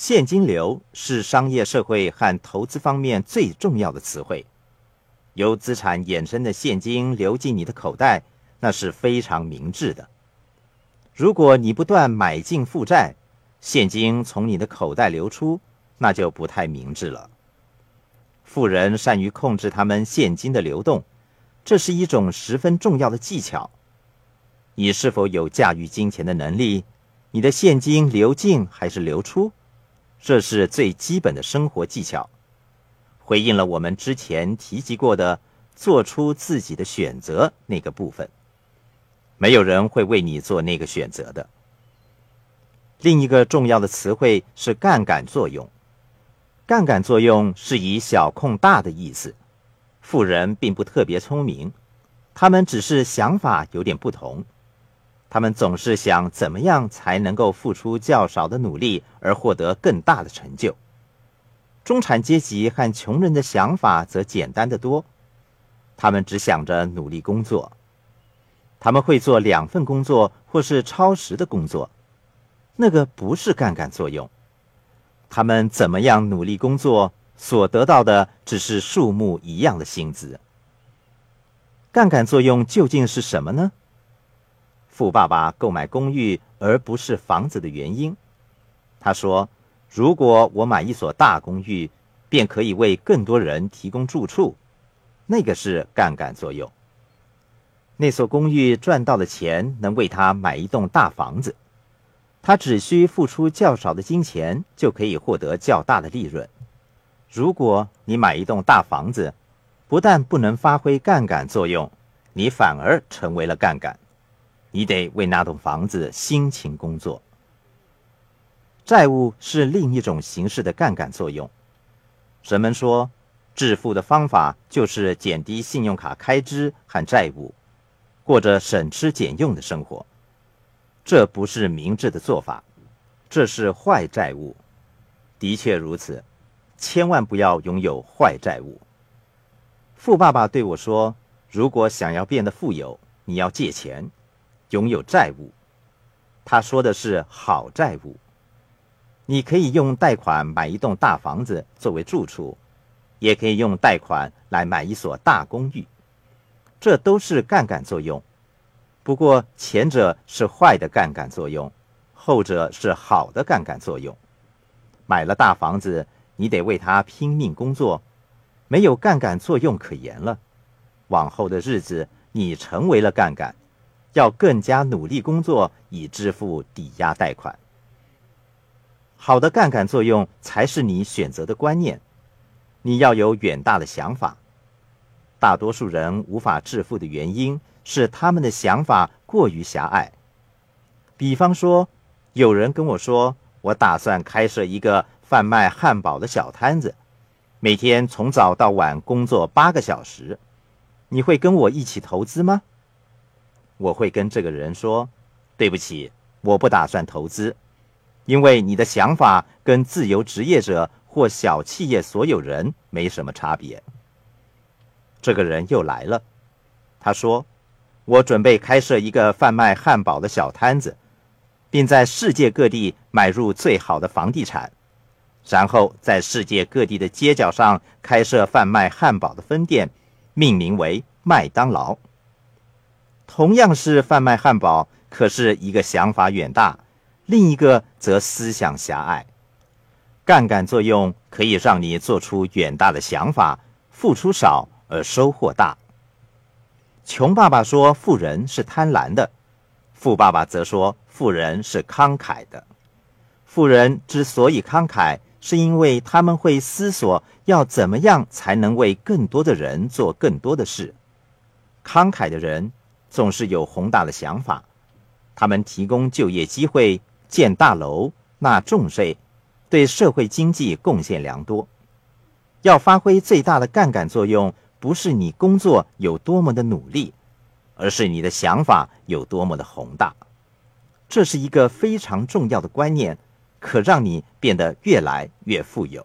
现金流是商业社会和投资方面最重要的词汇。由资产衍生的现金流进你的口袋，那是非常明智的。如果你不断买进负债，现金从你的口袋流出，那就不太明智了。富人善于控制他们现金的流动，这是一种十分重要的技巧。你是否有驾驭金钱的能力？你的现金流进还是流出？这是最基本的生活技巧，回应了我们之前提及过的“做出自己的选择”那个部分。没有人会为你做那个选择的。另一个重要的词汇是杠杆作用。杠杆作用是以小控大的意思。富人并不特别聪明，他们只是想法有点不同。他们总是想怎么样才能够付出较少的努力而获得更大的成就。中产阶级和穷人的想法则简单的多，他们只想着努力工作。他们会做两份工作或是超时的工作，那个不是杠杆作用。他们怎么样努力工作，所得到的只是数目一样的薪资。杠杆作用究竟是什么呢？富爸爸购买公寓而不是房子的原因，他说：“如果我买一所大公寓，便可以为更多人提供住处，那个是杠杆作用。那所公寓赚到的钱能为他买一栋大房子，他只需付出较少的金钱就可以获得较大的利润。如果你买一栋大房子，不但不能发挥杠杆作用，你反而成为了杠杆。”你得为那栋房子辛勤工作。债务是另一种形式的杠杆作用。人们说，致富的方法就是减低信用卡开支和债务，过着省吃俭用的生活。这不是明智的做法，这是坏债务。的确如此，千万不要拥有坏债务。富爸爸对我说：“如果想要变得富有，你要借钱。”拥有债务，他说的是好债务。你可以用贷款买一栋大房子作为住处，也可以用贷款来买一所大公寓，这都是杠杆作用。不过前者是坏的杠杆作用，后者是好的杠杆作用。买了大房子，你得为它拼命工作，没有杠杆作用可言了。往后的日子，你成为了杠杆。要更加努力工作，以支付抵押贷款。好的杠杆作用才是你选择的观念。你要有远大的想法。大多数人无法致富的原因是他们的想法过于狭隘。比方说，有人跟我说：“我打算开设一个贩卖汉堡的小摊子，每天从早到晚工作八个小时。”你会跟我一起投资吗？我会跟这个人说：“对不起，我不打算投资，因为你的想法跟自由职业者或小企业所有人没什么差别。”这个人又来了，他说：“我准备开设一个贩卖汉堡的小摊子，并在世界各地买入最好的房地产，然后在世界各地的街角上开设贩卖汉堡的分店，命名为麦当劳。”同样是贩卖汉堡，可是一个想法远大，另一个则思想狭隘。杠杆作用可以让你做出远大的想法，付出少而收获大。穷爸爸说富人是贪婪的，富爸爸则说富人是慷慨的。富人之所以慷慨，是因为他们会思索要怎么样才能为更多的人做更多的事。慷慨的人。总是有宏大的想法，他们提供就业机会、建大楼、纳重税，对社会经济贡献良多。要发挥最大的杠杆作用，不是你工作有多么的努力，而是你的想法有多么的宏大。这是一个非常重要的观念，可让你变得越来越富有。